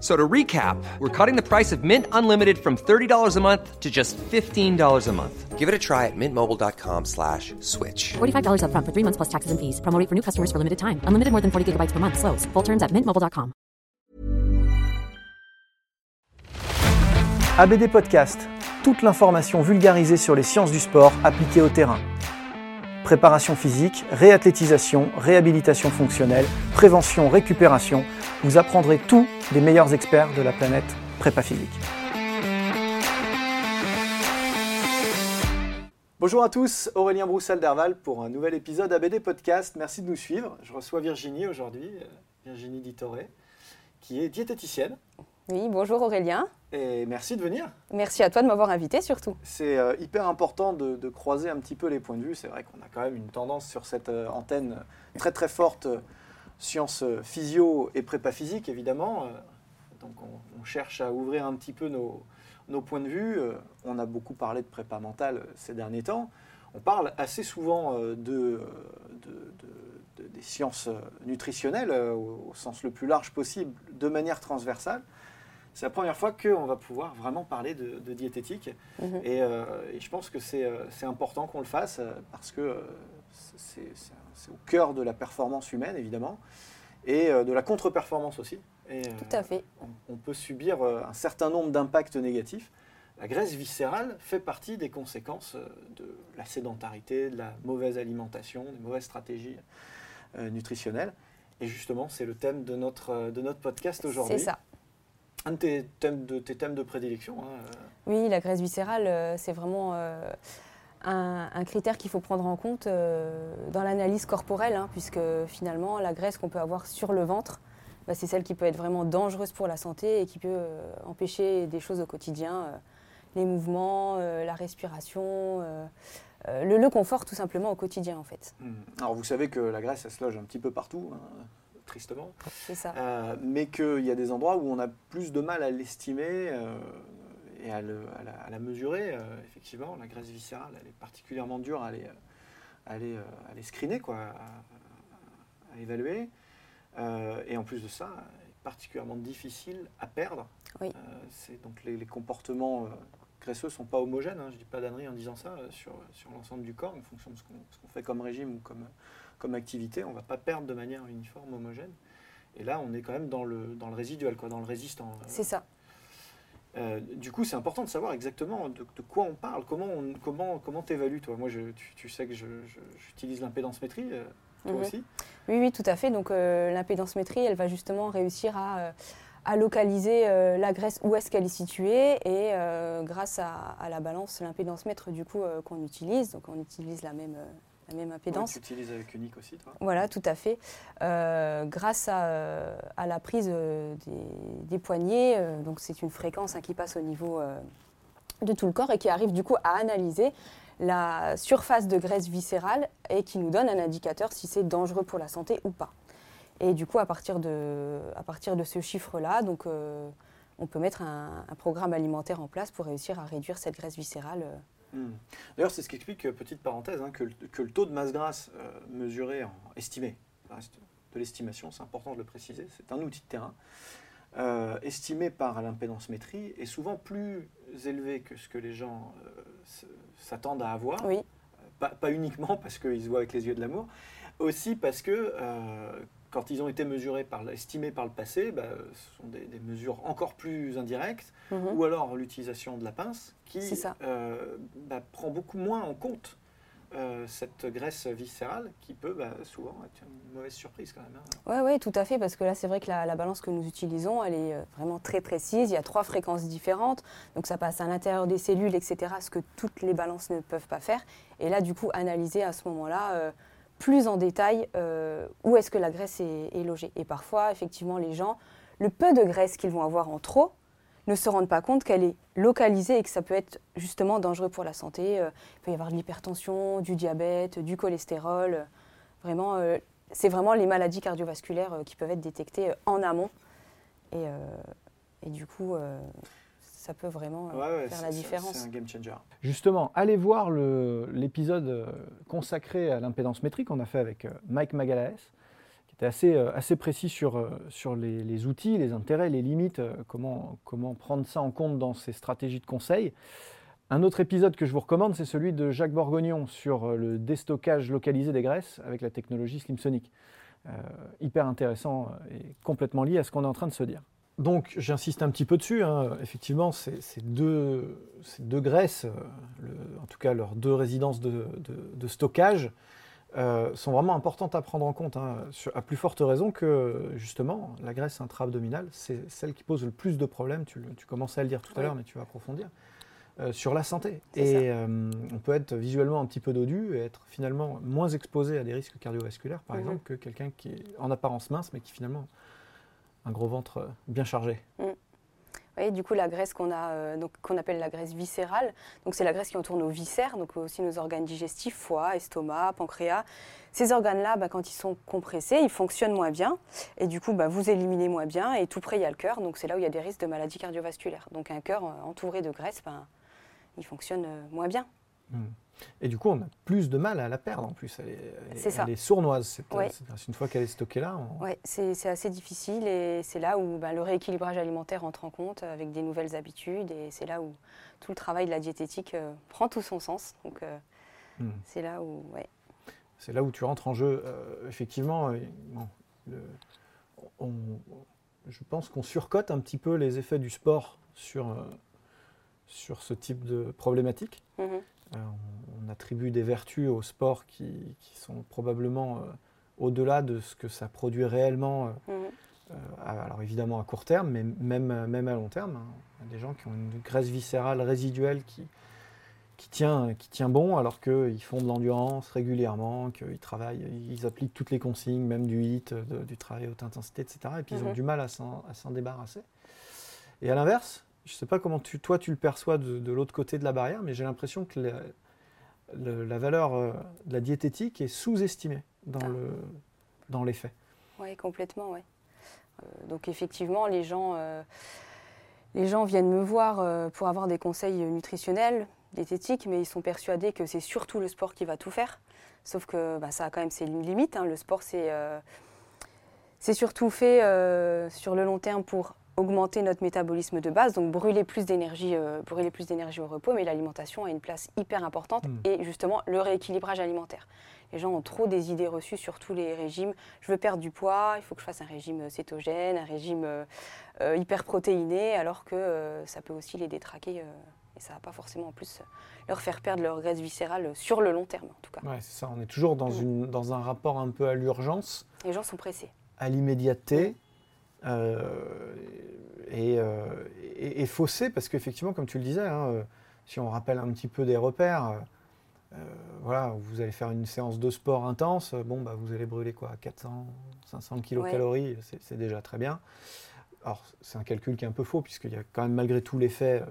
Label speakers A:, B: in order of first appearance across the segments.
A: So to recap, we're cutting the price of Mint Unlimited from $30 a month to just $15 a month. Give it a try at mintmobile.com slash switch.
B: $45 upfront for three months plus taxes and fees. Promo rate for new customers for limited time. Unlimited more than 40 gigabytes per month. Slows. Full terms at mintmobile.com.
C: ABD Podcast. Toute l'information vulgarisée sur les sciences du sport appliquées au terrain. Préparation physique, réathlétisation, réhabilitation fonctionnelle, prévention, récupération. Vous apprendrez tout des meilleurs experts de la planète prépa physique. Bonjour à tous, Aurélien Broussel d'Herval pour un nouvel épisode ABD Podcast. Merci de nous suivre. Je reçois Virginie aujourd'hui, euh, Virginie Ditoré, qui est diététicienne.
D: Oui, bonjour Aurélien.
C: Et merci de venir.
D: Merci à toi de m'avoir invité surtout.
C: C'est euh, hyper important de, de croiser un petit peu les points de vue. C'est vrai qu'on a quand même une tendance sur cette euh, antenne très très forte, euh, sciences physio et prépa physique évidemment. Donc on, on cherche à ouvrir un petit peu nos, nos points de vue. On a beaucoup parlé de prépa mentale ces derniers temps. On parle assez souvent de, de- de- de- des sciences nutritionnelles au, au sens le plus large possible, de manière transversale. C'est la première fois qu'on va pouvoir vraiment parler de, de diététique.
D: Mhm.
C: Et, euh, et je pense que c'est euh, important qu'on le fasse euh, parce que c'est au cœur de la performance humaine, évidemment, et de la contre-performance aussi. Et,
D: Tout à fait.
C: on, on peut subir un certain nombre d'impacts négatifs. La graisse viscérale fait partie des conséquences de la sédentarité, de la mauvaise alimentation, des mauvaises stratégies nutritionnelles. Et justement, c'est le thème de notre, de notre podcast aujourd'hui.
D: C'est ça.
C: Un de tes thèmes de, tes thèmes de prédilection. hein, euh,
D: Oui, la graisse viscérale, euh, c'est vraiment euh, un, un critère qu'il faut prendre en compte euh, dans l'analyse corporelle, hein, puisque finalement, la graisse qu'on peut avoir sur le ventre, bah, c'est celle qui peut être vraiment dangereuse pour la santé et qui peut euh, empêcher des choses au quotidien, euh, les mouvements, euh, la respiration, euh, euh, le, le confort tout simplement au quotidien en fait.
C: Hmm. Alors vous savez que la graisse, elle se loge un petit peu partout, hein, tristement,
D: C'est ça.
C: Euh, mais qu'il y a des endroits où on a plus de mal à l'estimer euh, et à, le- à la, à la mesurer. Euh, effectivement, la graisse viscérale, elle est particulièrement dure à aller, à aller, à aller screener, quoi, à, évaluer. Et en plus de ça, elle est particulièrement difficile à perdre.
D: Oui.
C: C'est donc les, les comportements graisseux sont pas homogènes. hein, je dis pas d'annerie en disant ça euh, sur, sur l'ensemble du corps, en fonction de ce qu'on ce qu'on fait comme régime ou comme, comme activité. On va pas perdre de manière uniforme, homogène. Et là, on est quand même dans le, dans le résiduel, quoi, dans le résistant.
D: C'est ça.
C: Euh, du coup, c'est important de savoir exactement de, de quoi on parle, comment on, comment comment t'évalues toi. Moi, je, tu, tu sais que j'utilise l'impédance métrie, euh, toi aussi.
D: Oui, oui, tout à fait. Donc euh, l'impédance-métrie, elle va justement réussir à, euh, à localiser euh, la graisse où est-ce qu'elle est située et euh, grâce à, à la balance, l'impédance-mètre du coup euh, qu'on utilise, donc on utilise la même, euh, la même
C: Ouais,
D: impédance.
C: tu utilises avec Unique aussi, toi.
D: Voilà, tout à fait. Euh, grâce à, euh, à la prise euh, des, des poignets, euh, donc c'est une fréquence hein, qui passe au niveau euh, de tout le corps et qui arrive du coup à analyser la surface de graisse viscérale et qui nous donne un indicateur si c'est dangereux pour la santé ou pas. Et du coup, à partir de, à partir de ce chiffre-là, donc, on peut mettre un, un programme alimentaire en place pour réussir à réduire cette graisse viscérale.
C: Hmm. D'ailleurs, c'est ce qui explique, euh, petite parenthèse, hein, que, le, que le taux de masse grasse euh, mesuré, en, estimé, reste de l'estimation, c'est important de le préciser, c'est un outil de terrain, euh, estimé par l'impédance métrie, est souvent plus élevé que ce que les gens euh, s'attendent à avoir.
D: Oui,
C: Pas, pas uniquement parce qu'ils se voient avec les yeux de l'amour,
E: aussi parce que quand ils ont été mesurés par, estimés par le passé, bah, ce sont des, des mesures encore plus indirectes,
D: Mhm.
E: ou alors l'utilisation de la pince, qui euh, bah, prend beaucoup moins en compte euh, cette graisse viscérale, qui peut bah, souvent être une mauvaise surprise quand même. hein.
D: Oui, ouais, tout à fait, parce que là, c'est vrai que la, la balance que nous utilisons, elle est euh, vraiment très précise. Il y a trois fréquences différentes, donc ça passe à l'intérieur des cellules, etc., ce que toutes les balances ne peuvent pas faire. Et là, du coup, analyser à ce moment-là euh, plus en détail euh, où est-ce que la graisse est, logée. Et parfois, effectivement, les gens, le peu de graisse qu'ils vont avoir en trop, ne se rendent pas compte qu'elle est localisée et que ça peut être justement dangereux pour la santé. Euh, il peut y avoir de l'hypertension, du diabète, du cholestérol. Vraiment, euh, c'est vraiment les maladies cardiovasculaires qui peuvent être détectées en amont. Et, du coup, ça peut vraiment euh,
E: Ouais, ouais,
D: faire la différence.
E: C'est un game changer.
C: Justement, allez voir l'épisode euh, consacré à l'impédance métrique qu'on a fait avec euh, Mike Magalaes, qui était assez, assez précis sur, sur les, les outils, les intérêts, les limites, comment, comment prendre ça en compte dans ses stratégies de conseil. Un autre épisode que je vous recommande, c'est celui de Jacques Borgognon sur le déstockage localisé des graisses avec la technologie SlimSonic. Euh, hyper intéressant et complètement lié à ce qu'on est en train de se dire. Donc j'insiste un petit peu dessus, hein. effectivement ces, ces deux, ces deux euh, le- en tout cas leurs deux résidences de, de- de stockage, euh, sont vraiment importantes à prendre en compte, hein, sur- à plus forte raison que justement la graisse intra-abdominale, c'est celle qui pose le plus de problèmes, tu, tu commençais à le dire tout à
D: Oui.
C: l'heure mais tu vas approfondir, euh, sur la santé. Et euh, on peut être visuellement un petit peu dodu et être finalement moins exposé à des risques cardiovasculaires par
D: Mhm.
C: exemple que quelqu'un qui est en apparence mince mais qui finalement un gros ventre euh, bien chargé.
D: Oui, du coup, la graisse qu'on a, euh, donc qu'on appelle la graisse viscérale, donc c'est la graisse qui entoure nos viscères, donc aussi nos organes digestifs, foie, estomac, pancréas. Ces organes-là, bah, quand ils sont compressés, ils fonctionnent moins bien, et du coup, bah, vous éliminez moins bien, et tout près il y a le cœur, donc c'est là où il y a des risques de maladies cardiovasculaires. Donc un cœur euh, entouré de graisse, ben, il fonctionne moins bien.
C: Et du coup, on a plus de mal à la perdre en plus. Elle est, elle est-
D: C'est ça.
C: elle est sournoise. cette-
D: Ouais.
C: cette- une fois qu'elle est stockée là, on-
D: Ouais, c'est assez difficile, et c'est là où ben, le rééquilibrage alimentaire entre en compte avec des nouvelles habitudes, et c'est là où tout le travail de la diététique euh, prend tout son sens. Donc euh,
C: Hmm.
D: c'est là où, ouais.
C: c'est là où tu rentres en jeu. Euh, effectivement, euh, bon, le- on- je pense qu'on surcote un petit peu les effets du sport sur, euh, sur ce type de problématique.
D: Mhm.
C: Euh, on, attribue des vertus au sport qui, qui sont probablement euh, au-delà de ce que ça produit réellement. euh,
D: Mhm.
C: Euh, alors évidemment à court terme, mais même, même à long terme. hein. Il y a des gens qui ont une graisse viscérale résiduelle qui, qui, tient, qui tient bon alors qu'ils font de l'endurance régulièrement, qu'ils travaillent, ils appliquent toutes les consignes, même du HIIT, de- du travail à haute intensité, etc. Et puis ils ont
D: Mhm.
C: du mal à s'en débarrasser. Et à l'inverse, je ne sais pas comment tu, toi tu le perçois de, de l'autre côté de la barrière, mais j'ai l'impression que le- la valeur euh, de la diététique est sous-estimée dans,
D: Ah.
C: le, dans les faits.
D: Oui, complètement, ouais. Euh, donc effectivement, les gens, euh, les gens viennent me voir pour avoir des conseils nutritionnels, diététiques, mais ils sont persuadés que c'est surtout le sport qui va tout faire. Sauf que bah, ça a quand même ses limites. hein. Le sport, c'est c'est surtout fait euh, sur le long terme pour augmenter notre métabolisme de base, donc brûler plus d'énergie, euh, brûler plus d'énergie au repos, mais l'alimentation a une place hyper importante
C: Mm.
D: et justement le rééquilibrage alimentaire. Les gens ont trop des idées reçues sur tous les régimes. Je veux perdre du poids, il faut que je fasse un régime cétogène, un régime euh, euh, hyper protéiné, alors que euh, ça peut aussi les détraquer euh, et ça va pas forcément en plus euh, leur faire perdre leur graisse viscérale sur le long terme en tout cas.
C: Ouais, c'est ça. On est toujours dans, une, dans un rapport un peu à l'urgence,
D: Les gens sont pressés.
C: à l'immédiateté euh, et, euh, et- et faussé, parce qu'effectivement, comme tu le disais, hein, euh, si on rappelle un petit peu des repères, euh, euh, voilà, vous allez faire une séance de sport intense, euh, bon, bah, vous allez brûler quoi 400, 500 kilocalories, c'est- c'est déjà très bien. Alors, c'est un calcul qui est un peu faux, puisqu'il y a quand même malgré tout l'effet euh,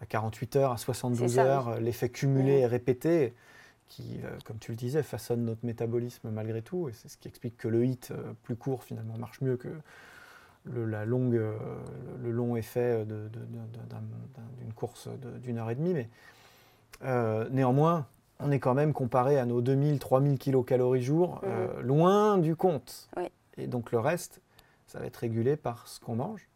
C: à 48 heures, à 72
D: C'est ça,
C: heures, euh, l'effet cumulé et répété, qui, euh, comme tu le disais, façonne notre métabolisme malgré tout. Et c'est ce qui explique que le HIT euh, plus court, finalement, marche mieux que le, la longue, euh, le long effet d'une course d'une heure et demie. Mais euh, néanmoins, on est quand même comparé à nos 2000, 3000 kilocalories jour, euh, loin du compte.
D: Oui.
C: Et donc le reste, ça va être régulé par ce qu'on mange.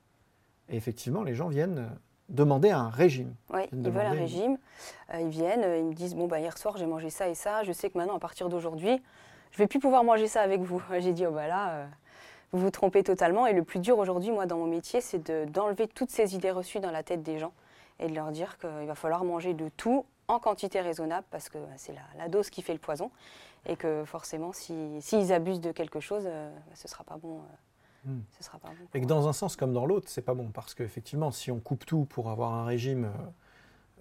C: Et effectivement, les gens viennent euh, demander un régime.
D: Oui, ils veulent un régime. Euh, ils viennent, ils me disent bon bah hier soir j'ai mangé ça et ça. Je sais que maintenant à partir d'aujourd'hui, je vais plus pouvoir manger ça avec vous. J'ai dit, oh bah là, vous vous trompez totalement. Et le plus dur aujourd'hui, moi, dans mon métier, c'est de- d'enlever toutes ces idées reçues dans la tête des gens et de leur dire qu'il va falloir manger de tout en quantité raisonnable parce que c'est la, la dose qui fait le poison et que forcément, si- s'ils abusent de quelque chose, euh, bah, ce sera pas bon. euh,
C: Hmm.
D: Ce sera pas bon.
C: Et que dans un sens comme dans l'autre, c'est pas bon. Parce qu'effectivement, si on coupe tout pour avoir un régime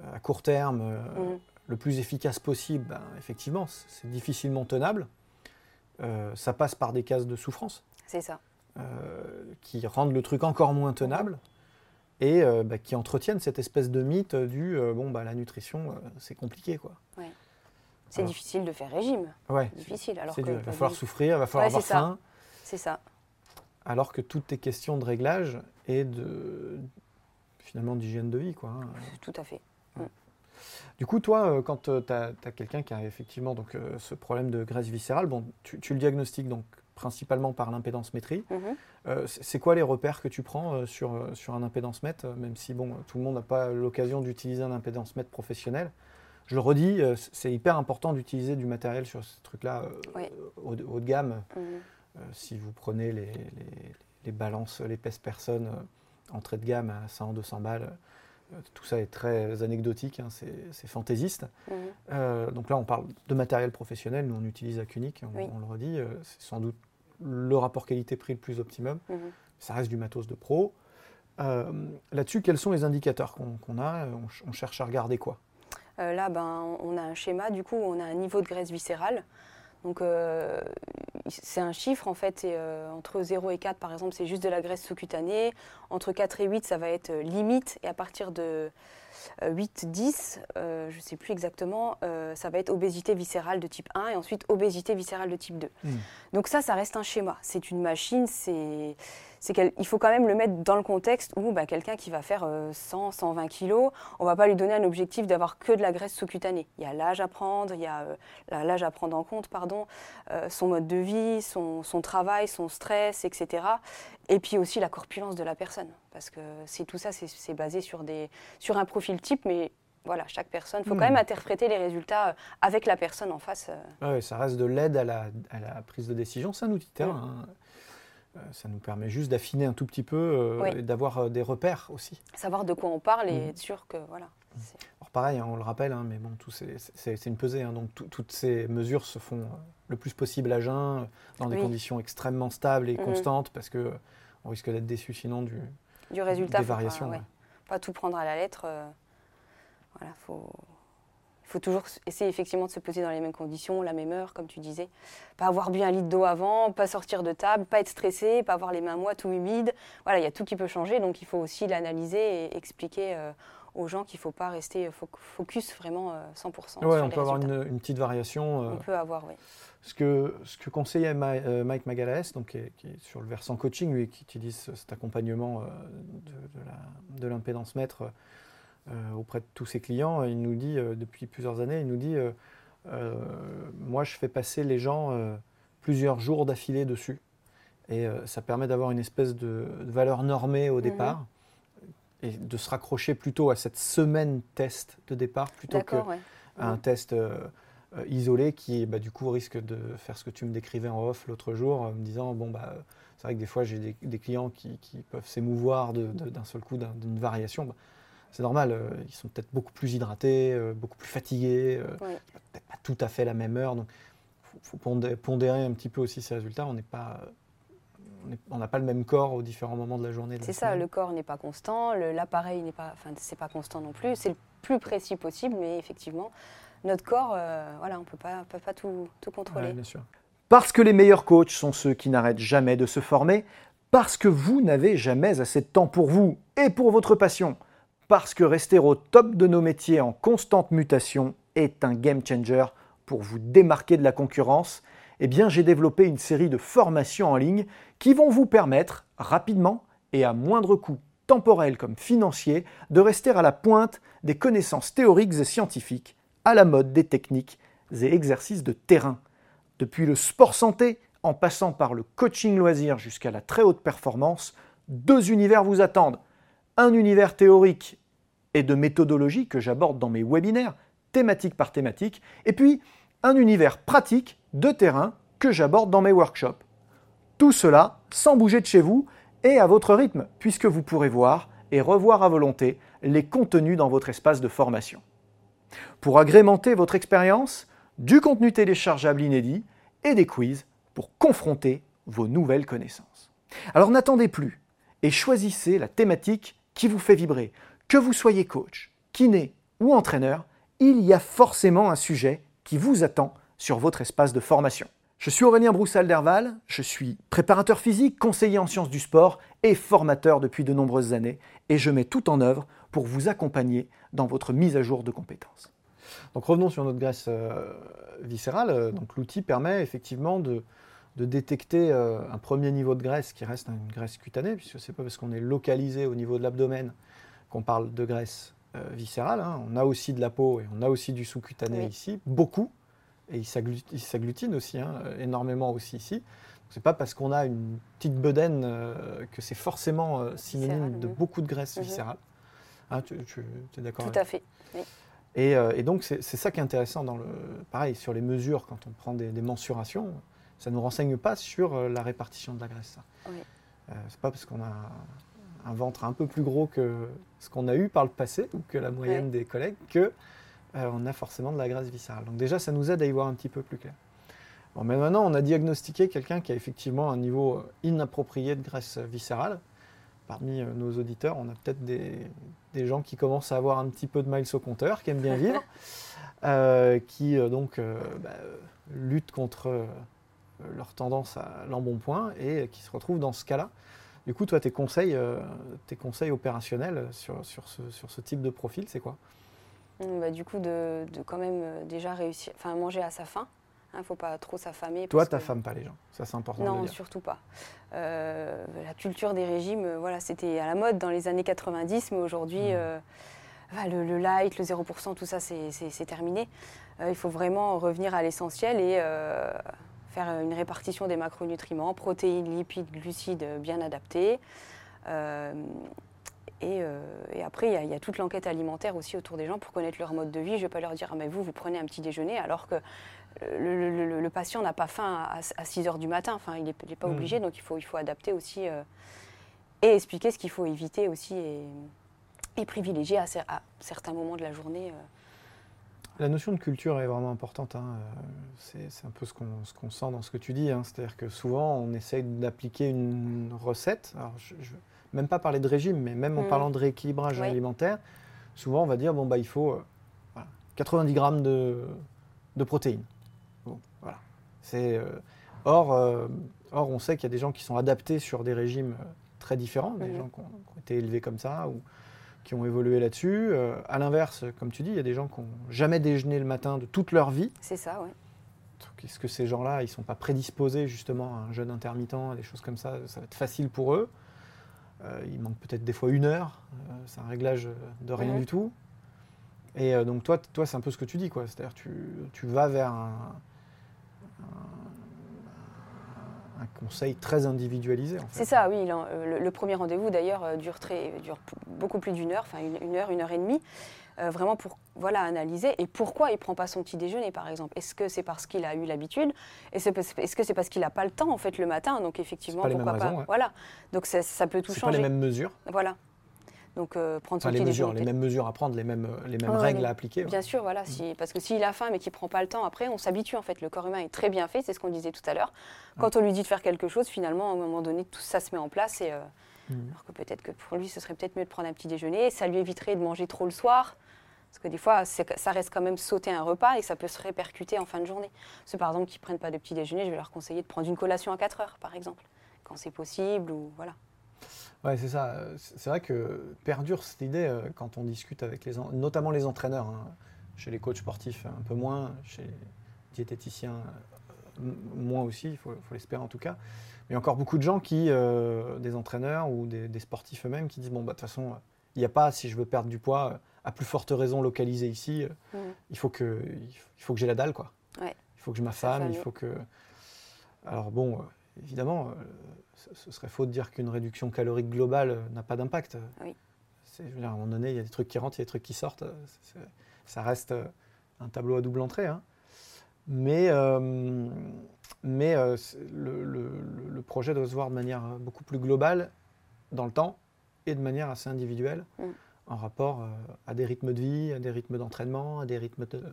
C: euh, à court terme,
D: Mhm.
C: le plus efficace possible, ben, effectivement, c'est difficilement tenable. Ça passe par des cases de souffrance
D: C'est ça.
C: euh, qui rendent le truc encore moins tenable et euh, bah, qui entretiennent cette espèce de mythe du euh, bon, bah, la nutrition, euh, c'est compliqué. quoi.
D: C'est
C: Alors.
D: difficile de faire régime.
C: Ouais,
D: Difficile. Alors
C: c'est
D: que
C: dur. Il va falloir souffrir, il va falloir
D: Ouais,
C: avoir
D: c'est
C: faim.
D: C'est ça.
C: alors que tout est question de réglage et de finalement d'hygiène de vie. Quoi, hein.
D: Tout à fait.
C: Du coup, toi, quand tu as, quelqu'un qui a effectivement donc, ce problème de graisse viscérale, bon, tu, tu le diagnostiques donc principalement par l'impédance-métrie.
D: Mhm.
C: Euh, c'est quoi les repères que tu prends euh, sur, euh, sur un impédance-mètre, euh, même si bon, tout le monde n'a pas l'occasion d'utiliser un impédance-mètre professionnel? Je le redis, c'est hyper important d'utiliser du matériel sur ce truc-là
D: Oui.
C: haut, de- haut de gamme.
D: Mhm.
C: Si vous prenez les, les- les balances, l'épaisse personne, euh, entrée de gamme à 100, 200 balles, tout ça est très anecdotique, hein, c'est fantaisiste.
D: Mhm.
C: Euh, donc là, on parle de matériel professionnel, nous on utilise Acunic, on,
D: Oui.
C: on le redit, c'est sans doute le rapport qualité-prix le plus optimum,
D: Mhm.
C: ça reste du matos de pro. Euh, Là-dessus, quels sont les indicateurs qu'on a? On, ch- on cherche à regarder quoi?
D: Euh, là, ben, on a un schéma, du coup, on a un niveau de graisse viscérale. Donc, euh, c'est un chiffre, en fait, et, entre 0 et 4, par exemple, c'est juste de la graisse sous-cutanée. Entre 4 et 8, ça va être limite. Et à partir de 8, 10, euh, je ne sais plus exactement, euh, ça va être obésité viscérale de type 1 et ensuite obésité viscérale de type 2.
C: Hmm.
D: Donc ça, ça reste un schéma. C'est une machine, c'est... c'est qu'elle- il faut quand même le mettre dans le contexte où bah, quelqu'un qui va faire euh, 100, 120 kilos, on va pas lui donner un objectif d'avoir que de la graisse sous-cutanée. Il y a l'âge à prendre, il y a euh, l'âge à prendre en compte, pardon, euh, son mode de vie, son, son travail, son stress, etc. Et puis aussi la corpulence de la personne, parce que c'est tout ça, c'est- basé sur, des, sur un profil type, mais voilà, chaque personne, il faut
C: Hmm.
D: quand même interpréter les résultats euh, avec la personne en face. euh.
C: Ah ouais, Ça reste de l'aide à la, à la prise de décision, c'est un outil.
D: Mm.
C: hein. Euh, Ça nous permet juste d'affiner un tout petit peu euh,
D: Oui.
C: et d'avoir euh, des repères aussi.
D: savoir de quoi on parle et
C: Mhm.
D: être sûr que voilà. c'est-
C: Alors pareil, hein, on le rappelle, hein, mais bon, tout c'est- une pesée, hein, donc tout- toutes ces mesures se font le plus possible à jeun, dans des conditions extrêmement stables et
D: Mhm.
C: constantes, parce que on risque d'être déçu sinon du,
D: Du résultat,
C: des variations.
D: Pas, ouais,
C: ouais.
D: pas tout prendre à la lettre. euh, voilà, faut, il faut toujours essayer effectivement de se poser dans les mêmes conditions, la même heure, comme tu disais. Pas avoir bu un litre d'eau avant, pas sortir de table, pas être stressé, pas avoir les mains moites ou humides. Voilà, il y a tout qui peut changer, donc il faut aussi l'analyser et expliquer euh, aux gens qu'il ne faut pas rester fo- focus vraiment euh, 100%
C: Ouais,
D: sur
C: on peut avoir une, une petite variation. euh,
D: On peut avoir, oui.
C: Ce que, ce que conseillait Ma- euh, Mike Magalaes, donc, qui, est, qui est sur le versant coaching, lui, qui utilise ce- cet accompagnement euh, de, de l'impédance euh, auprès de tous ses clients, il nous dit, euh, depuis plusieurs années, il nous dit, euh, euh, moi je fais passer les gens euh, plusieurs jours d'affilée dessus. Et euh, ça permet d'avoir une espèce de, valeur normée au
D: Mhm.
C: départ et de se raccrocher plutôt à cette semaine test de départ plutôt que
D: D'accord, ouais.
C: à un
D: Mhm.
C: test euh, euh, isolé qui, bah, du coup, risque de faire ce que tu me décrivais en off l'autre jour, en me disant bon, bah, c'est vrai que des fois, j'ai des, des clients qui, qui peuvent s'émouvoir d'un seul coup d'un- d'une variation. Bah, c'est normal, euh, ils sont peut-être beaucoup plus hydratés, euh, beaucoup plus fatigués, euh, peut-être pas tout à fait la même heure. Donc, il faut, faut pondé- pondérer un petit peu aussi ces résultats. On n'est pas. on n'a pas le même corps aux différents moments de la journée.
D: C'est ça,
C: semaine.
D: le corps n'est pas constant, l'appareil n'est pas, enfin, c'est pas constant non plus. C'est le plus précis possible, mais effectivement, notre corps, voilà, on peut pas, peut pas tout, tout contrôler.
C: Ouais, bien sûr.
F: Parce que les meilleurs coachs sont ceux qui n'arrêtent jamais de se former, parce que vous n'avez jamais assez de temps pour vous et pour votre passion, parce que rester au top de nos métiers en constante mutation est un game changer pour vous démarquer de la concurrence, eh bien j'ai développé une série de formations en ligne qui vont vous permettre rapidement et à moindre coût temporel comme financier de rester à la pointe des connaissances théoriques et scientifiques à la mode des techniques et exercices de terrain. Depuis le sport santé, en passant par le coaching loisir jusqu'à la très haute performance, deux univers vous attendent. Un univers théorique et de méthodologie que j'aborde dans mes webinaires, thématique par thématique, et puis un univers pratique, de terrain,
C: que j'aborde dans mes workshops. Tout cela sans bouger de chez vous et à votre rythme, puisque vous pourrez voir et revoir à volonté les contenus dans votre espace de formation. Pour agrémenter votre expérience, du contenu téléchargeable inédit et des quiz pour confronter vos nouvelles connaissances. Alors n'attendez plus et choisissez la thématique qui vous fait vibrer. Que vous soyez coach, kiné ou entraîneur, il y a forcément un sujet qui vous attend sur votre espace de formation. Je suis Aurélien Broussal-Derval, je suis préparateur physique, conseiller en sciences du sport et formateur depuis de nombreuses années et je mets tout en œuvre pour vous accompagner dans votre mise à jour de compétences. Donc revenons sur notre graisse euh, viscérale. Euh, donc l'outil permet effectivement de, détecter euh, un premier niveau de graisse qui reste une graisse cutanée, puisque ce n'est pas parce qu'on est localisé au niveau de l'abdomen qu'on parle de graisse viscérale. Hein. On a aussi de la peau et on a aussi du sous-cutané ici, beaucoup, et il s'agglutine aussi, hein, énormément aussi ici. C'est pas parce qu'on a une petite bedaine que c'est forcément synonyme de beaucoup de graisse mhm. viscérale. Hein, tu, es d'accord
D: Tout à fait.
C: Euh, et, donc, c'est ça qui est intéressant, dans le, pareil, sur les mesures, quand on prend des, mensurations, ça ne nous renseigne pas sur euh, la répartition de la graisse. Oui. Euh, c'est pas parce qu'on a un ventre un peu plus gros que ce qu'on a eu par le passé, ou que la moyenne des collègues, que on a forcément de la graisse viscérale. Donc déjà, ça nous aide à y voir un petit peu plus clair. Bon, mais maintenant, on a diagnostiqué quelqu'un qui a effectivement un niveau inapproprié de graisse viscérale parmi euh, nos auditeurs, on a peut-être des, gens qui commencent à avoir un petit peu de miles au compteur, qui aiment bien vivre, euh, qui euh, donc bah, luttent contre leur tendance à l'embonpoint et qui se retrouvent dans ce cas-là. Du coup, toi, tes conseils, tes conseils opérationnels sur, sur, ce, type de profil, c'est quoi?
D: Bah, Du coup, de, de, quand même déjà réussir, enfin manger à sa faim, il hein, ne faut pas trop s'affamer.
C: Toi, ta femme, pas les gens. Ça, c'est important.
D: Non, surtout pas. Euh, la culture des régimes, euh, voilà, c'était à la mode dans les années 90, mais aujourd'hui, mmh. euh, le, light, le 0%, tout ça, c'est terminé. il faut vraiment revenir à l'essentiel et faire une répartition des macronutriments, protéines, lipides, glucides bien adaptés. Et, après, il y, a toute l'enquête alimentaire aussi autour des gens pour connaître leur mode de vie. Je ne vais pas leur dire, ah, mais vous, vous prenez un petit déjeuner, alors que le, patient n'a pas faim à, 6 heures du matin, enfin, il n'est pas mm. obligé, donc il faut, il faut adapter aussi euh, et expliquer ce qu'il faut éviter aussi et, privilégier à, certains moments de la journée. Euh.
C: La notion de culture est vraiment importante. Hein. Euh, c'est un peu ce qu'on sent dans ce que tu dis. Hein. C'est-à-dire que souvent, on essaye d'appliquer une recette. Alors, je ne veux même pas parler de régime, mais même en mm. parlant de rééquilibrage alimentaire, souvent, on va dire bon, bah, il faut 90 grammes de, de protéines. Euh, or, euh, or, on sait qu'il y a des gens qui sont adaptés sur des régimes euh, très différents, des gens qui ont, été élevés comme ça ou qui ont évolué là-dessus. à l'inverse, comme tu dis, il y a des gens qui n'ont jamais déjeuné le matin de toute leur vie.
D: C'est ça, oui.
C: Est-ce que ces gens-là, ils ne sont pas prédisposés justement à un jeûne intermittent, à des choses comme ça Ça va être facile pour eux. il manque peut-être des fois une heure. c'est un réglage de rien du tout. Et donc toi, toi c'est un peu ce que tu dis, quoi. C'est-à-dire tu, tu vas vers un, un conseil très individualisé.
D: C'est ça, oui. Le, premier rendez-vous, d'ailleurs, euh, dure, dure beaucoup plus d'une heure, enfin une, heure, une heure et demie, euh, vraiment pour voilà, analyser. Et pourquoi il ne prend pas son petit déjeuner, par exemple? Est-ce que c'est parce qu'il a eu l'habitude? Est-ce que c'est parce qu'il n'a pas le temps, en fait, le matin? Donc, effectivement, pourquoi pas Voilà. Donc, ça, ça peut tout changer.
C: pas les mêmes mesures.
D: Voilà. Donc euh, prendre son
C: les mesures, les mêmes mesures à prendre, les mêmes, les mêmes règles à appliquer.
D: Bien sûr, voilà. Si, parce que s'il a faim mais qu'il prend pas le temps, après on s'habitue en fait. Le corps humain est très bien fait, c'est ce qu'on disait tout à l'heure. Quand on lui dit de faire quelque chose, finalement, à un moment donné, tout ça se met en place. Et, euh, mm. Alors que peut-être que pour lui, ce serait peut-être mieux de prendre un petit déjeuner. Ça lui éviterait de manger trop le soir. Parce que des fois, ça reste quand même sauter un repas et ça peut se répercuter en fin de journée. Ceux, par exemple, qui ne prennent pas de petit déjeuner, je vais leur conseiller de prendre une collation à 4 heures, par exemple, quand c'est possible. ou voilà.
C: Ouais, c'est ça. C'est vrai que perdure cette idée euh, quand on discute avec les, notamment les entraîneurs, hein. chez les coachs sportifs un peu moins, chez les diététiciens euh, moins aussi, il faut, l'espérer en tout cas. Mais il y a encore beaucoup de gens qui, euh, des entraîneurs ou des, sportifs eux-mêmes, qui disent bon bah de toute façon, il n'y a pas si je veux perdre du poids, à plus forte raison localisé ici, mmh. il faut que, il faut que j'ai la dalle quoi. Il faut que je m'affame, il faut que. Alors bon, évidemment ce serait faux de dire qu'une réduction calorique globale euh, n'a pas d'impact. Oui. à un moment donné, il y a des trucs qui rentrent, il y a des trucs qui sortent. Ça reste euh, un tableau à double entrée. Hein. Mais, euh, euh, le, le- le projet doit se voir de manière beaucoup plus globale dans le temps et de manière assez individuelle
D: Mm.
C: en rapport euh, à des rythmes de vie, à des rythmes d'entraînement, à des rythmes de,
D: Mhm.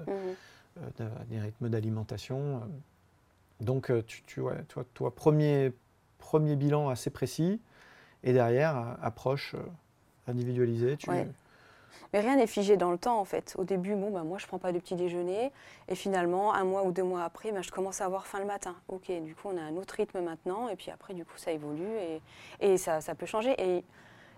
C: euh, de- Donc, euh, tu, tu, ouais, toi, toi, premier, premier bilan assez précis et derrière, euh, approche euh, individualisée. Tu,
D: Ouais. Mais rien n'est figé dans le temps en fait. Au début, bon, bah, moi je prends pas de petit déjeuner et finalement, un mois ou deux mois après, bah, je commence à avoir faim le matin. Ok, du coup on a un autre rythme maintenant et puis après du coup ça évolue et, et ça, ça peut changer. Et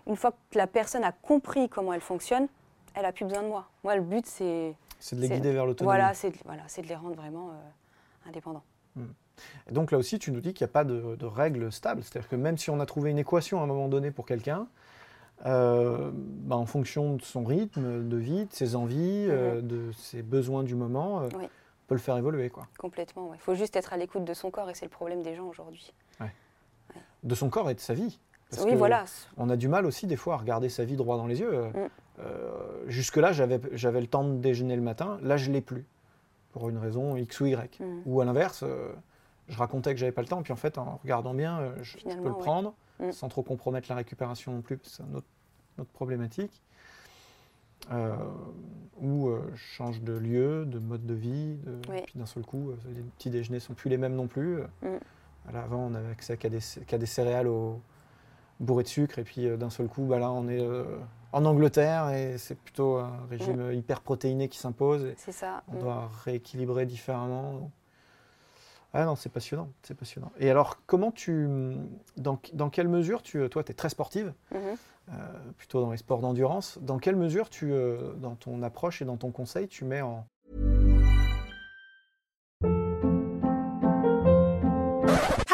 D: une fois que la personne a compris comment elle fonctionne, elle a plus besoin de moi. Moi le but c'est
C: C'est de les guider vers l'autonomie.
D: voilà, c'est de, voilà, c'est de les rendre vraiment euh, indépendants.
C: Et donc là aussi, tu nous dis qu'il n'y a pas de, de règle stable. C'est-à-dire que même si on a trouvé une équation à un moment donné pour quelqu'un, euh, bah, en fonction de son rythme de vie, de ses envies, euh, de ses besoins du moment, euh,
D: Oui.
C: on peut le faire évoluer. Quoi.
D: Complètement. Il faut juste être à l'écoute de son corps et c'est le problème des gens aujourd'hui.
C: De son corps et de sa vie. Parce
D: Oui,
C: que
D: voilà.
C: On a du mal aussi des fois à regarder sa vie droit dans les yeux.
D: Mm.
C: Jusque-là, j'avais j'avais le temps de déjeuner le matin. Là, je ne l'ai plus. Pour une raison X ou Y.
D: Mm.
C: Ou à l'inverse, euh, je racontais que j'avais pas le temps. Puis en fait, en regardant bien, euh, je, je peux le prendre
D: Mm.
C: sans trop compromettre la récupération non plus. parce que C'est une autre, autre problématique. Euh, ou je change de lieu, de mode de vie. De. Puis d'un seul coup, les petits déjeuners sont plus les mêmes non plus.
D: Mm.
C: Voilà, avant, on avait accès qu'à des, des céréales au, bourrées de sucre. Et puis d'un seul coup, bah, là, on est en Angleterre et c'est plutôt un régime hyper protéiné qui s'impose.
D: C'est ça.
C: On
D: Mm.
C: doit rééquilibrer différemment. Ah non, c'est passionnant, c'est passionnant. Et alors, comment tu, dans, dans quelle mesure tu, toi, tu es très sportive,
D: Mhm.
C: euh, plutôt dans les sports d'endurance. Dans quelle mesure tu, euh, dans ton approche et dans ton conseil, tu mets en,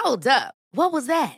G: Hold up. What was that?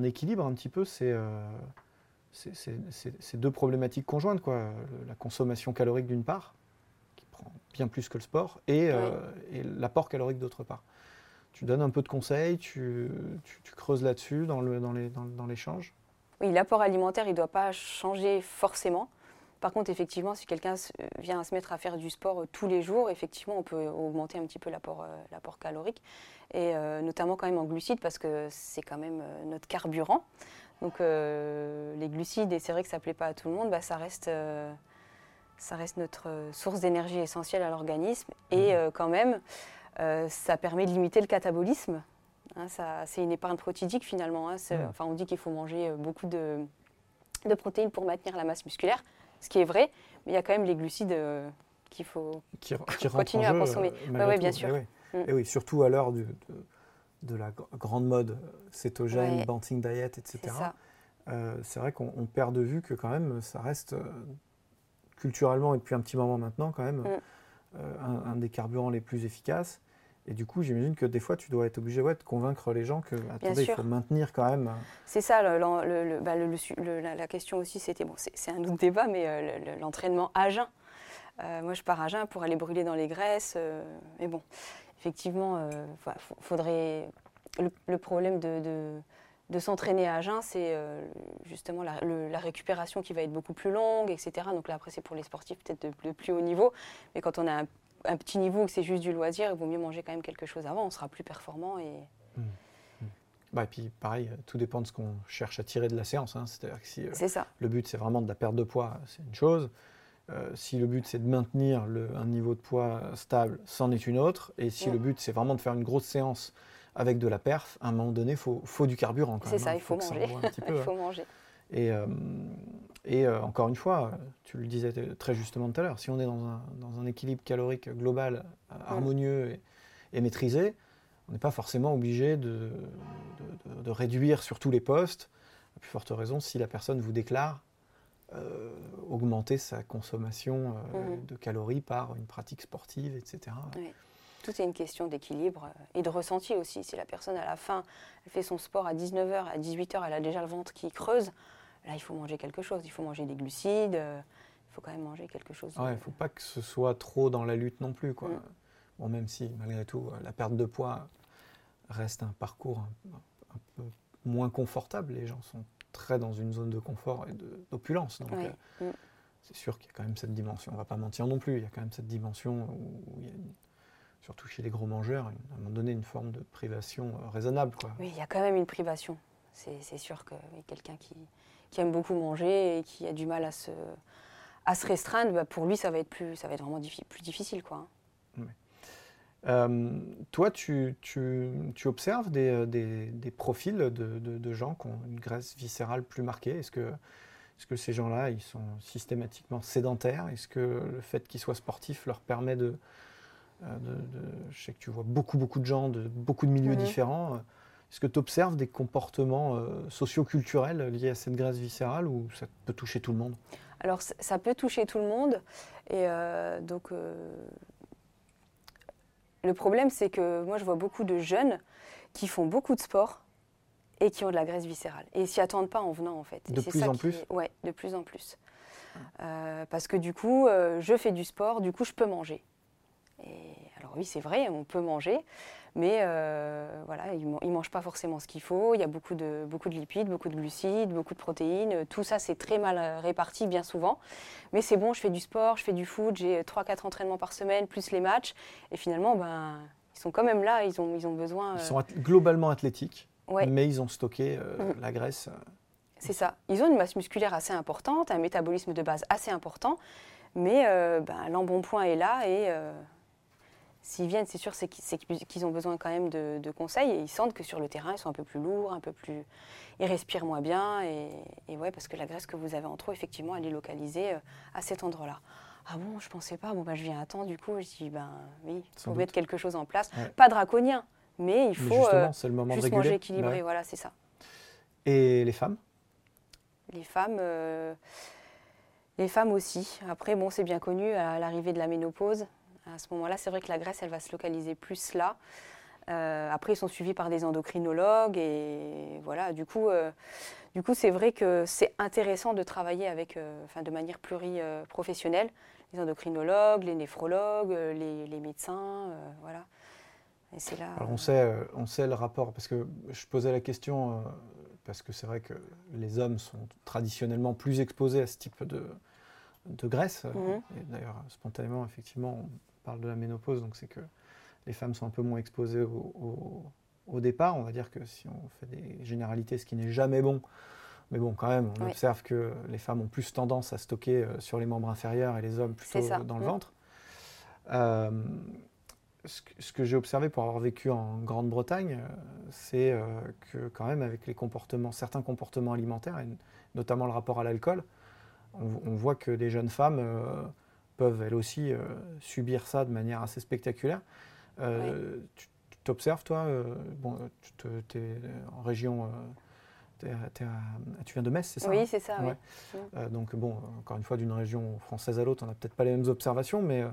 C: En, équilibre un petit peu ces, euh, ces- deux problématiques conjointes, quoi. La consommation calorique d'une part, qui prend bien plus que le sport, et, euh, et l'apport calorique d'autre part. Tu donnes un peu de conseils, tu, tu- tu creuses là-dessus dans le- dans dans- dans l'échange?
D: Oui, l'apport alimentaire, il ne doit pas changer forcément. Par contre, effectivement, si quelqu'un se- vient à se mettre à faire du sport euh, tous les jours, effectivement, on peut augmenter un petit peu l'apport euh, calorique, et euh, notamment quand même en glucides, parce que c'est quand même euh, notre carburant. Donc euh, les glucides, et c'est vrai que ça ne plaît pas à tout le monde, bah, ça, reste, euh, ça reste notre euh, source d'énergie essentielle à l'organisme, et euh, quand même, euh, ça permet de limiter le catabolisme. Hein, ça- c'est une épargne protidique finalement. hein,
C: Mhm.
D: Enfin, on dit qu'il faut manger euh, beaucoup de, de protéines pour maintenir la masse musculaire, ce qui est vrai, mais il y a quand même les glucides euh, qu'il faut.
C: qui, qui rentre
D: Continuer à consommer.
C: euh,
D: ouais,
C: tout.
D: bien
C: Et
D: sûr.
C: oui.
D: Mm.
C: Et oui, surtout à l'heure de, de la gr- grande mode cétogène,
D: Ouais.
C: banting diet, etc.
D: C'est.
C: Euh, vrai qu'on on perd de vue que quand même, ça reste euh, culturellement et depuis un petit moment maintenant quand même
D: Mm.
C: euh, un, un des carburants les plus efficaces. Et du coup, j'imagine que des fois, tu dois être obligé ouais, de convaincre les gens que attendez, il faut maintenir quand même. euh,
D: C'est ça, le- le- le- bah, la, la question aussi, c'était, bon, c'est un autre débat, mais euh, le- le- l'entraînement à jeun. Euh, moi, je pars à jeun pour aller brûler dans les graisses. euh, mais bon, effectivement, faudrait. Le, le problème de, de- de s'entraîner à jeun, c'est justement la, le- la récupération qui va être beaucoup plus longue, etc. Donc là, après, c'est pour les sportifs peut-être de, de plus haut niveau. Mais quand on a un, un petit niveau, que c'est juste du loisir, il vaut mieux manger quand même quelque chose avant. On sera plus performant et.
C: bah, et puis pareil, euh, tout dépend de ce qu'on cherche à tirer de la séance. hein. C'est-à-dire que si euh,
D: ça.
C: le but c'est vraiment de la perte de poids, c'est une chose. Euh, si le but c'est de maintenir le- un niveau de poids stable, c'en est une autre. Et si le but c'est vraiment de faire une grosse séance avec de la perf, à un moment donné, il faut, faut du carburant
D: C'est
C: même.
D: ça,
C: hein.
D: il faut manger. Il
C: hein.
D: faut manger.
C: Et, euh, et euh, encore une fois, tu le disais très justement tout à l'heure, si on est dans un, dans un équilibre calorique global, euh, harmonieux et, et maîtrisé, on n'est pas forcément obligé de, de- de- de réduire sur tous les postes. À plus forte raison, si la personne vous déclare euh, augmenter sa consommation euh,
D: Mhm.
C: de calories par une pratique sportive, etc.
D: Tout est une question d'équilibre et de ressenti aussi. Si la personne, à la fin, elle fait son sport à 19h, à 18h, elle a déjà le ventre qui creuse, là, il faut manger quelque chose. Il faut manger des glucides, euh, il faut quand même manger quelque chose.
C: Il ne faut pas que ce soit trop dans la lutte non plus. Quoi.
D: Mm.
C: Bon, même si, malgré tout, euh, la perte de poids reste un parcours un, un peu moins confortable. Les gens sont très dans une zone de confort et d'opulence. Donc, euh,
D: Mm.
C: c'est sûr qu'il y a quand même cette dimension. On ne va pas mentir non plus. Il y a quand même cette dimension où, où il y a, une- surtout chez les gros mangeurs, à un moment donné, une forme de privation raisonnable. Quoi.
D: Oui, il y a quand même une privation. C'est sûr que quelqu'un qui, qui aime beaucoup manger et qui a du mal à se, à se restreindre, bah, pour lui, ça va être, plus, ça va être vraiment diffi- plus difficile. Quoi.
C: Euh, toi, tu, tu- tu observes des, euh, des- des profils de, de- de gens qui ont une graisse viscérale plus marquée? Est-ce que, ces gens-là, ils sont systématiquement sédentaires? Est-ce que le fait qu'ils soient sportifs leur permet de, euh, de- Je sais que tu vois beaucoup, beaucoup de gens de beaucoup de milieux différents. Est-ce que tu observes des comportements euh, socio-culturels liés à cette graisse viscérale ou ça peut toucher tout le monde?
D: Alors, ça peut toucher tout le monde. Et euh, donc, euh, le problème, c'est que moi, je vois beaucoup de jeunes qui font beaucoup de sport et qui ont de la graisse viscérale. Et ils s'y attendent pas en venant, en fait. Et
C: De plus
D: ça
C: en
D: qui
C: plus?
D: Ouais, de plus en plus. Euh, parce que du coup, je fais du sport, du coup, je peux manger. Et alors oui, c'est vrai, on peut manger, mais euh, voilà, ils ne mangent pas forcément ce qu'il faut. Il y a beaucoup de, beaucoup de lipides, beaucoup de glucides, beaucoup de protéines. Tout ça, c'est très mal euh, réparti bien souvent. Mais c'est bon, je fais du sport, je fais du foot, j'ai 3-4 entraînements par semaine, plus les matchs. Et finalement, ben, ils sont quand même là, ils ont, ils ont besoin...
C: Ils
D: euh,
C: sont globalement athlétiques,
D: ouais.
C: mais ils ont stocké euh,
D: Mhm.
C: la graisse. euh,
D: C'est ça. Ils ont une masse musculaire assez importante, un métabolisme de base assez important, mais euh, ben, l'embonpoint est là et euh, s'ils viennent, c'est sûr c'est qu'ils ont besoin quand même de, de conseils et ils sentent que sur le terrain, ils sont un peu plus lourds, un peu plus... Ils respirent moins bien et, et ouais, parce que la graisse que vous avez en trop, effectivement, elle est localisée euh, à cet endroit-là. Ah bon, je pensais pas, bon, ben, je viens à temps du coup, je dis, ben oui, il faut mettre quelque chose en place.
C: Ouais.
D: Pas draconien, mais il
C: Mais
D: faut
C: justement,
D: euh,
C: c'est le moment de
D: juste
C: réguler.
D: manger
C: Bah
D: équilibré,
C: ouais.
D: voilà, c'est ça.
C: Et les femmes?
D: Les femmes, euh, les femmes aussi. Après, bon, c'est bien connu, à l'arrivée de la ménopause, à ce moment-là, c'est vrai que la graisse, elle va se localiser plus là. Euh, après, ils sont suivis par des endocrinologues et voilà. Du coup, euh, du coup, c'est vrai que c'est intéressant de travailler avec, euh, enfin, de manière pluriprofessionnelle, les endocrinologues, les néphrologues, les, les médecins, voilà. Et c'est là.
C: Alors on sait, on sait le rapport, parce que je posais la question, parce que c'est vrai que les hommes sont traditionnellement plus exposés à ce type de, de graisse.
D: Mhm.
C: D'ailleurs, spontanément, effectivement, on parle de la ménopause, donc c'est que les femmes sont un peu moins exposées au, au- au départ. On va dire que si on fait des généralités, ce qui n'est jamais bon, mais bon, quand même, on
D: Oui.
C: observe que les femmes ont plus tendance à stocker euh, sur les membres inférieurs et les hommes plutôt dans le
D: Mhm.
C: ventre. Euh, ce que, j'ai observé pour avoir vécu en Grande-Bretagne, euh, c'est que quand même avec les comportements, certains comportements alimentaires, et notamment le rapport à l'alcool, on, on voit que des jeunes femmes peuvent elles aussi euh, subir ça de manière assez spectaculaire. Euh, Tu t'observes toi, euh, bon, tu es en région, à- tu viens de Metz, c'est ça hein
D: Oui, c'est ça. oui.
C: Euh, donc bon, encore une fois, d'une région française à l'autre, on n'a peut-être pas les mêmes observations, mais euh,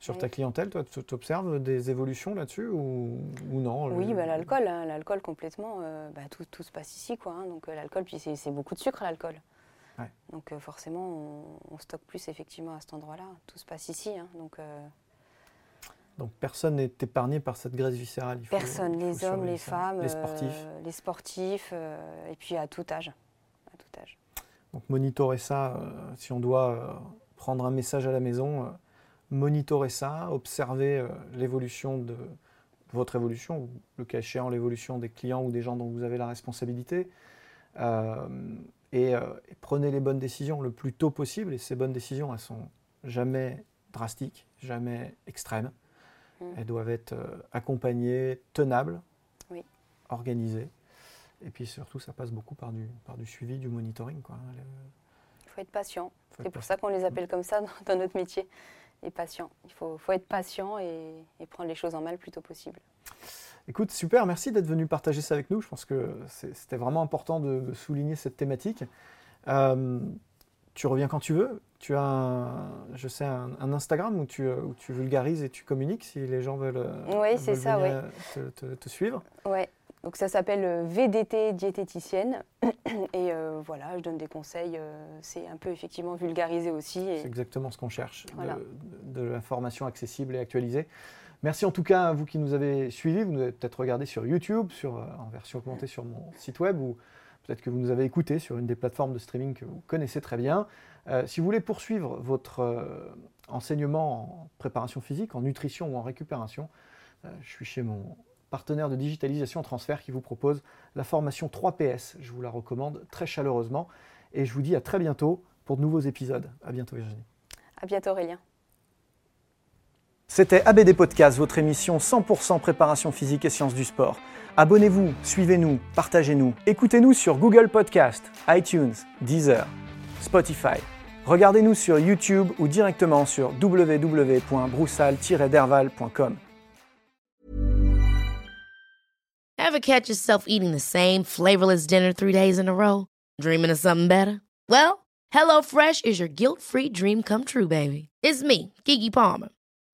C: sur ta clientèle, toi, tu observes des évolutions là-dessus ou, ou non
D: Oui,
C: le-
D: bah, l'alcool, hein, l'alcool complètement, euh, bah, tout, tout se passe ici, quoi. hein. donc l'alcool, puis c'est beaucoup de sucre, l'alcool.
C: Ouais.
D: Donc euh, forcément, on, on stocke plus effectivement à cet endroit-là. Tout se passe ici, hein. donc euh,
C: Donc personne n'est épargné par cette graisse viscérale. il faut-
D: personne,
C: il
D: les hommes, les
C: ça.
D: femmes,
C: les sportifs.
D: euh, les sportifs, et puis à tout âge, à tout âge.
C: Donc monitorer ça, euh, si on doit euh, prendre un message à la maison, euh, monitorer ça, observer l'évolution de votre évolution, ou le cas échéant l'évolution des clients ou des gens dont vous avez la responsabilité, et, euh, et prenez les bonnes décisions le plus tôt possible. Et ces bonnes décisions, elles sont jamais drastiques, jamais extrêmes.
D: Mm.
C: Elles doivent être euh, accompagnées, tenables,
D: Oui.
C: organisées. Et puis surtout, ça passe beaucoup par du, par du suivi, du monitoring. Quoi. hein. Le-
D: Il faut être patient. C'est pour
C: patient.
D: ça qu'on les appelle comme ça dans, dans notre métier, les patients. Il faut, faut être patient et, et prendre les choses en main le plus tôt possible.
C: Écoute, super, merci d'être venu partager ça avec nous. Je pense que c'était vraiment important de, de souligner cette thématique. Euh, tu reviens quand tu veux. Tu as, un, je sais, un, un Instagram où tu, où tu vulgarises et tu communiques si les gens veulent, euh,
D: Oui, c'est
C: veulent
D: ça,
C: venir te, te- te suivre.
D: Ouais. Donc ça s'appelle euh, VDT diététicienne. Et euh, voilà, je donne des conseils. euh, c'est un peu effectivement vulgarisé aussi. et-
C: C'est exactement ce qu'on cherche, de-
D: Voilà.
C: de, de l'information accessible et actualisée. Merci en tout cas à vous qui nous avez suivis. Vous nous avez peut-être regardé sur YouTube, euh, en version augmentée sur mon site web, ou peut-être que vous nous avez écouté sur une des plateformes de streaming que vous connaissez très bien. Euh, si vous voulez poursuivre votre euh, enseignement en préparation physique, en nutrition ou en récupération, je suis chez mon partenaire de digitalisation transfert qui vous propose la formation 3PS. Je vous la recommande très chaleureusement et je vous dis à très bientôt pour de nouveaux épisodes. À bientôt Virginie.
D: À bientôt Aurélien.
C: C'était ABD Podcast, votre émission 100% préparation physique et sciences du sport. Abonnez-vous, suivez-nous, partagez-nous. Écoutez-nous sur Google Podcast, iTunes, Deezer, Spotify. Regardez-nous sur YouTube ou directement sur www.broussal-derval.com.
G: Ever catch yourself eating the same flavorless dinner three days in a row? Dreaming of something better? Well, HelloFresh is your guilt-free dream come true, baby. It's me, Kiki Palmer.